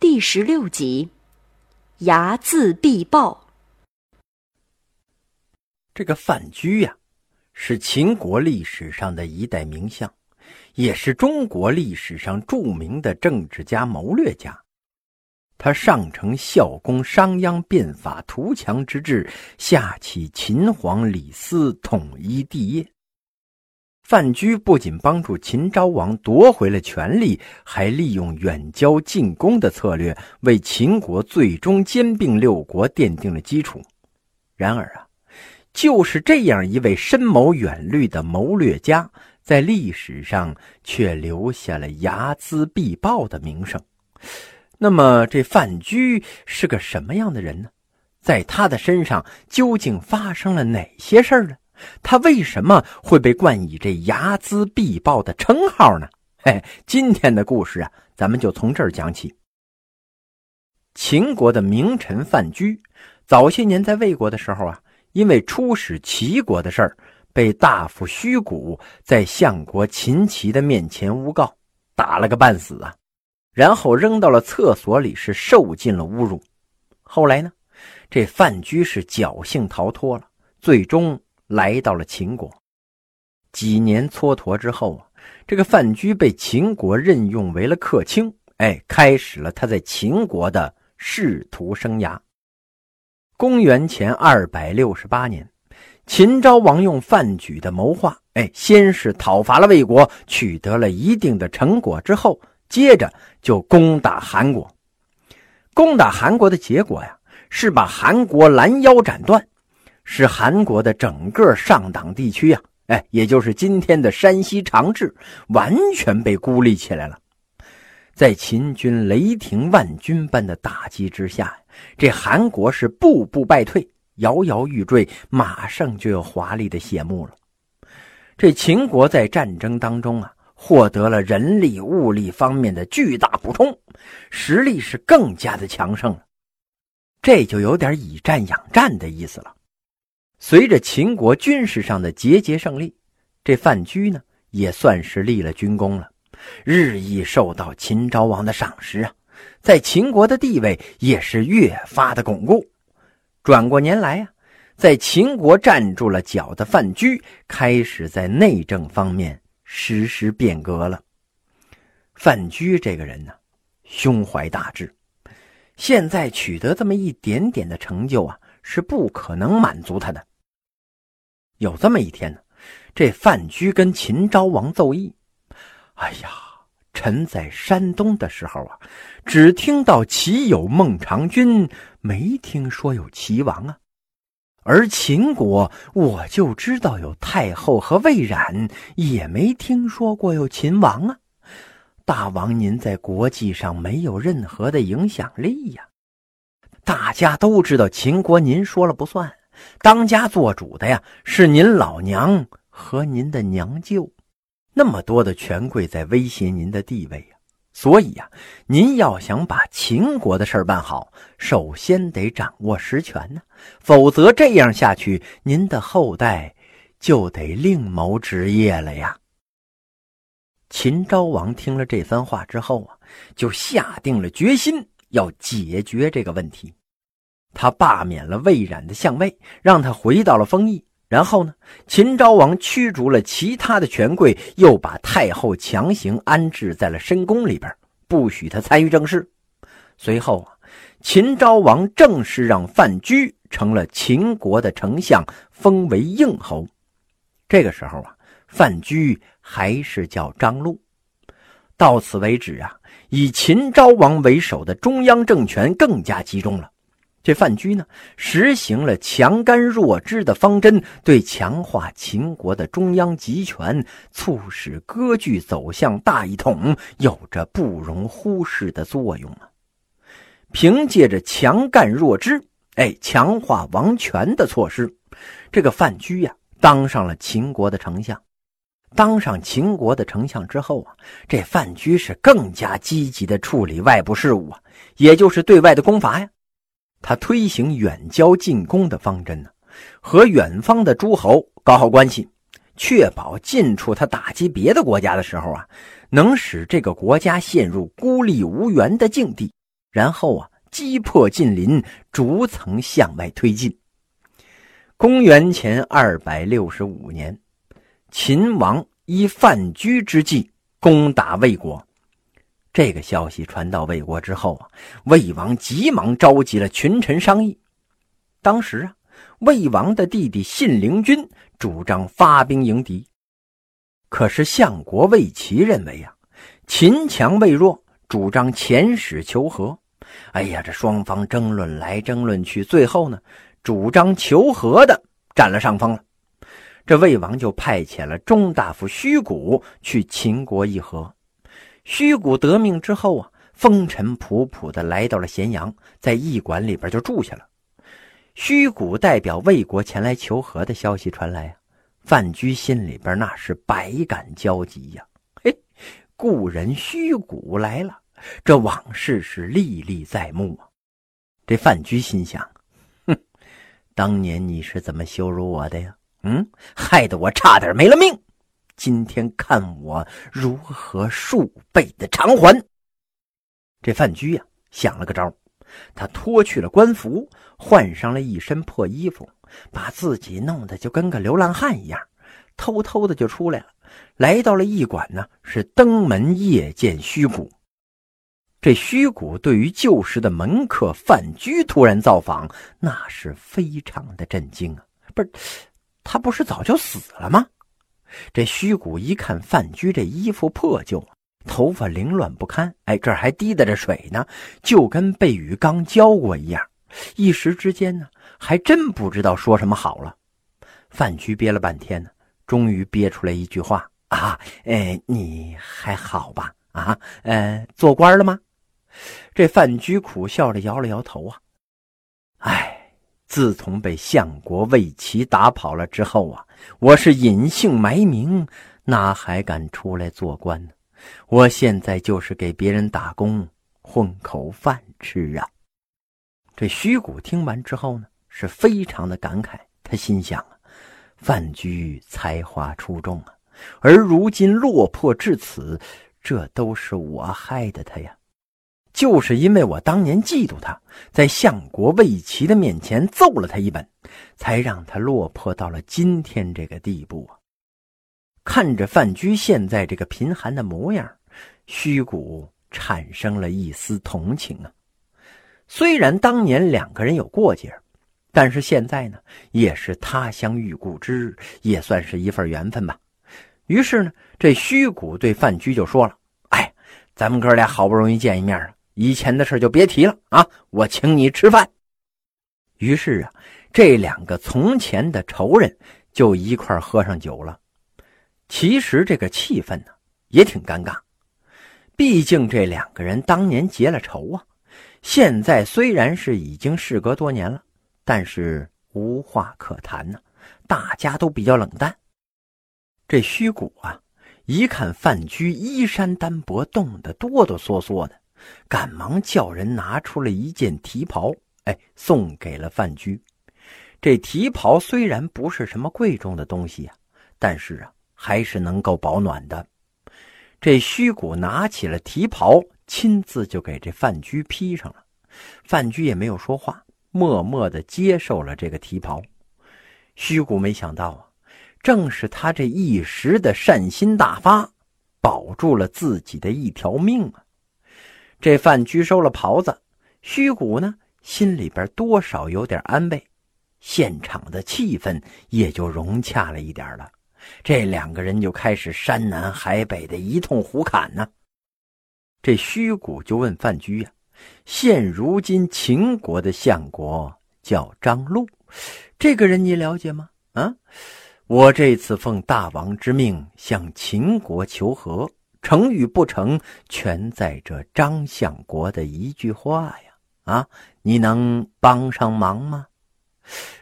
第十六集，睚眦必报。这个范雎呀，是秦国历史上的一代名相，也是中国历史上著名的政治家、谋略家。他上承孝公商鞅变法图强之志，下启秦皇李斯统一帝业。范雎不仅帮助秦昭王夺回了权力，还利用远交近攻的策略，为秦国最终兼并六国奠定了基础。然而啊，就是这样一位深谋远虑的谋略家，在历史上却留下了睚眦必报的名声。那么，这范雎是个什么样的人呢？在他的身上究竟发生了哪些事儿呢？他为什么会被冠以这睚眦必报的称号呢？嘿，今天的故事啊，咱们就从这儿讲起。秦国的名臣范雎，早些年在魏国的时候啊，因为出使齐国的事儿，被大夫虚谷在相国秦齐的面前诬告，打了个半死啊，然后扔到了厕所里，是受尽了侮辱。后来呢，这范雎是侥幸逃脱了，最终。来到了秦国，几年蹉跎之后啊，这个范雎被秦国任用为了客卿，哎，开始了他在秦国的仕途生涯。公元前二百六十八年，秦昭王用范雎的谋划，哎，先是讨伐了魏国，取得了一定的成果之后，接着就攻打韩国。攻打韩国的结果呀，是把韩国拦腰斩断。使韩国的整个上党地区啊，哎，也就是今天的山西长治，完全被孤立起来了。在秦军雷霆万钧般的打击之下，这韩国是步步败退，摇摇欲坠，马上就要华丽的谢幕了。这秦国在战争当中啊，获得了人力物力方面的巨大补充，实力是更加的强盛了。这就有点以战养战的意思了。随着秦国军事上的节节胜利，这范雎呢也算是立了军功了，日益受到秦昭王的赏识啊，在秦国的地位也是越发的巩固。转过年来啊，在秦国站住了脚的范雎，开始在内政方面实施变革了。范雎这个人呢，胸怀大志，现在取得这么一点点的成就啊，是不可能满足他的。有这么一天呢，这范雎跟秦昭王奏议：“哎呀，臣在山东的时候啊，只听到齐有孟尝君，没听说有齐王啊。而秦国，我就知道有太后和魏冉，也没听说过有秦王啊。大王您在国际上没有任何的影响力呀，大家都知道秦国您说了不算。”当家做主的呀，是您老娘和您的娘舅，那么多的权贵在威胁您的地位呀。所以呀，您要想把秦国的事儿办好，首先得掌握实权呢，否则这样下去，您的后代就得另谋职业了呀。秦昭王听了这番话之后啊，就下定了决心要解决这个问题。他罢免了魏冉的相位，让他回到了丰邑。然后呢，秦昭王驱逐了其他的权贵，又把太后强行安置在了深宫里边，不许他参与政事。随后啊，秦昭王正式让范雎成了秦国的丞相，封为应侯。这个时候啊，范雎还是叫张禄。到此为止啊，以秦昭王为首的中央政权更加集中了。这范雎呢，实行了强干弱支的方针，对强化秦国的中央集权、促使割据走向大一统，有着不容忽视的作用啊！凭借着强干弱支，哎，强化王权的措施，这个范雎呀，当上了秦国的丞相。当上秦国的丞相之后啊，这范雎是更加积极的处理外部事务啊，也就是对外的攻伐呀。他推行远交近攻的方针呢，和远方的诸侯搞好关系，确保近处他打击别的国家的时候啊，能使这个国家陷入孤立无援的境地，然后啊，击破近邻，逐层向外推进。公元前二百六十五年，秦王依范雎之计攻打魏国。这个消息传到魏国之后啊，魏王急忙召集了群臣商议。当时啊，魏王的弟弟信陵君主张发兵迎敌，可是相国魏齐认为啊，秦强魏弱，主张遣使求和。哎呀，这双方争论来争论去，最后呢，主张求和的占了上风了。这魏王就派遣了中大夫虚谷去秦国议和。虚谷得命之后啊，风尘仆仆的来到了咸阳，在驿馆里边就住下了。虚谷代表魏国前来求和的消息传来啊，范雎心里边那是百感交集呀。嘿，故人虚谷来了，这往事是历历在目啊。这范雎心想：哼，当年你是怎么羞辱我的呀？嗯，害得我差点没了命。今天看我如何数倍的偿还！这范雎呀想了个招，他脱去了官服，换上了一身破衣服，把自己弄得就跟个流浪汉一样，偷偷的就出来了，来到了驿馆呢，是登门谒见虚谷。这虚谷对于旧时的门客范雎突然造访，那是非常的震惊啊！不是，他不是早就死了吗？这虚谷一看范雎这衣服破旧，头发凌乱不堪，哎，这还滴答着水呢，就跟被雨刚浇过一样。一时之间呢，还真不知道说什么好了。范雎憋了半天呢，终于憋出来一句话：“啊，哎，你还好吧？啊，呃，做官了吗？”这范雎苦笑着摇了摇头啊，自从被相国魏齐打跑了之后啊，我是隐姓埋名，哪还敢出来做官呢？我现在就是给别人打工，混口饭吃啊。这虚谷听完之后呢，是非常的感慨。他心想啊，范雎才华出众啊，而如今落魄至此，这都是我害的他呀。就是因为我当年嫉妒他，在相国魏齐的面前揍了他一本，才让他落魄到了今天这个地步啊！看着范雎现在这个贫寒的模样，虚谷产生了一丝同情啊。虽然当年两个人有过节，但是现在呢，也是他乡遇故知，也算是一份缘分吧。于是呢，这虚谷对范雎就说了：“哎，咱们哥俩好不容易见一面啊！”以前的事就别提了啊！我请你吃饭。于是啊，这两个从前的仇人就一块喝上酒了。其实这个气氛呢也挺尴尬，毕竟这两个人当年结了仇啊。现在虽然是已经事隔多年了，但是无话可谈呢，大家都比较冷淡。这虚谷啊，一看范雎衣衫单薄，冻得哆哆嗦嗦的。赶忙叫人拿出了一件提袍，哎，送给了范雎。这提袍虽然不是什么贵重的东西啊，但是啊，还是能够保暖的。这虚谷拿起了提袍，亲自就给这范雎披上了。范雎也没有说话，默默的接受了这个提袍。虚谷没想到啊，正是他这一时的善心大发，保住了自己的一条命啊。这范雎收了袍子，虚谷呢心里边多少有点安慰，现场的气氛也就融洽了一点了。这两个人就开始山南海北的一通胡侃呢。这虚谷就问范雎呀：“现如今秦国的相国叫张禄，这个人你了解吗？”啊，我这次奉大王之命向秦国求和。成与不成，全在这张相国的一句话呀！啊，你能帮上忙吗？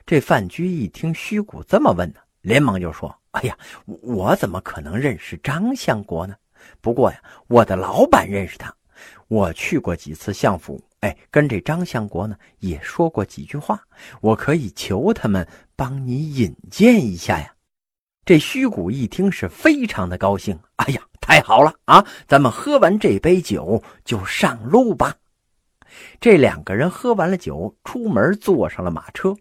这范雎一听虚谷这么问呢，连忙就说：“哎呀，我怎么可能认识张相国呢？不过呀，我的老板认识他，我去过几次相府，哎，跟这张相国呢也说过几句话，我可以求他们帮你引荐一下呀。”这虚谷一听是非常的高兴，哎呀！太好了啊！咱们喝完这杯酒就上路吧。这两个人喝完了酒，出门坐上了马车。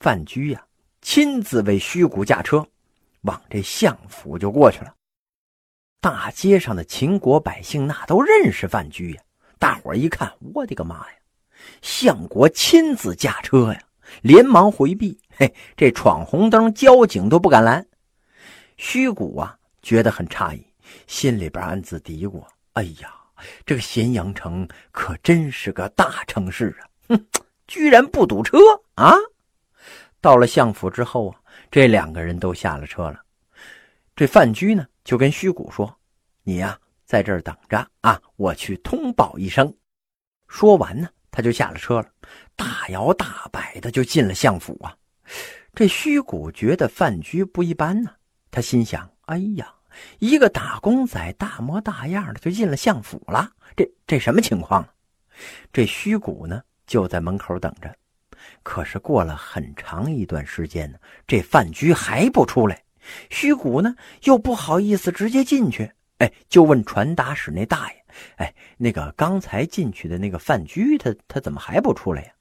范雎呀，亲自为虚谷驾车，往这相府就过去了。大街上的秦国百姓那都认识范雎呀，大伙一看，我的个妈呀！相国亲自驾车呀，连忙回避。嘿，这闯红灯，交警都不敢拦。虚谷啊，觉得很诧异，心里边暗自嘀咕：“哎呀，这个咸阳城可真是个大城市啊！哼，居然不堵车啊！”到了相府之后啊，这两个人都下了车了。这范雎呢，就跟虚谷说：“你呀，在这儿等着啊，我去通报一声。”说完呢，他就下了车了，大摇大摆的就进了相府啊。这虚谷觉得范雎不一般呢，他心想：“哎呀，一个打工仔大模大样的就进了相府了，这这什么情况？”这虚谷呢，就在门口等着。可是过了很长一段时间呢，这范雎还不出来。虚谷呢又不好意思直接进去，哎，就问传达室那大爷：“哎，那个刚才进去的那个范雎，他他怎么还不出来呀？”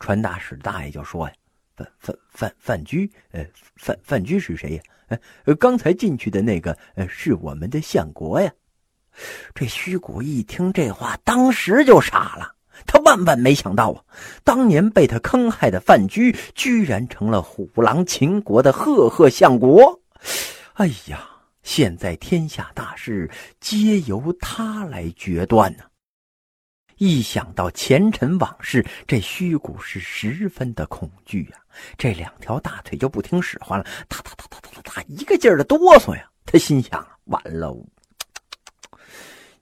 传达室大爷就说：“呀，范范范范雎，呃，范范雎是谁呀？呃，刚才进去的那个，呃，是我们的相国呀。”这虚谷一听这话，当时就傻了。他万万没想到啊，当年被他坑害的范雎，居然成了虎狼秦国的赫赫相国。哎呀，现在天下大事皆由他来决断呢。一想到前尘往事，这虚谷是十分的恐惧呀，这两条大腿就不听使唤了，哒哒哒哒哒哒哒，一个劲儿的哆嗦呀。他心想：完了。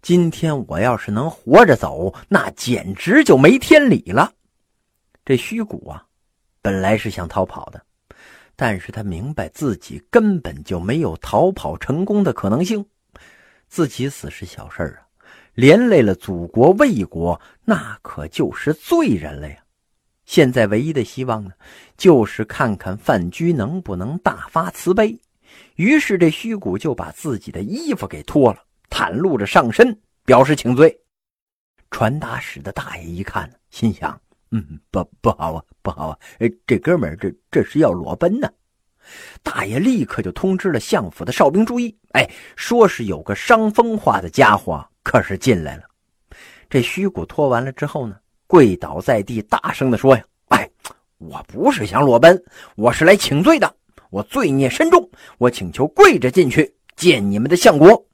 今天我要是能活着走，那简直就没天理了。这虚谷啊，本来是想逃跑的，但是他明白自己根本就没有逃跑成功的可能性。自己死是小事啊，连累了祖国魏国，那可就是罪人了呀。现在唯一的希望呢，就是看看范雎能不能大发慈悲。于是这虚谷就把自己的衣服给脱了。袒露着上身，表示请罪。传达室的大爷一看，心想：“嗯，不不好啊，不好啊！这哥们儿这这是要裸奔呢。”大爷立刻就通知了相府的哨兵注意，哎，说是有个伤风化的家伙可是进来了。这虚谷脱完了之后呢，跪倒在地，大声的说：“呀，哎，我不是想裸奔，我是来请罪的。我罪孽深重，我请求跪着进去见你们的相国。”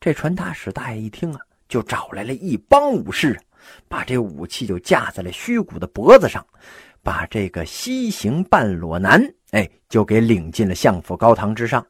这传达使大爷一听啊，就找来了一帮武士，把这武器就架在了虚谷的脖子上，把这个西行半裸男，哎，就给领进了相府高堂之上。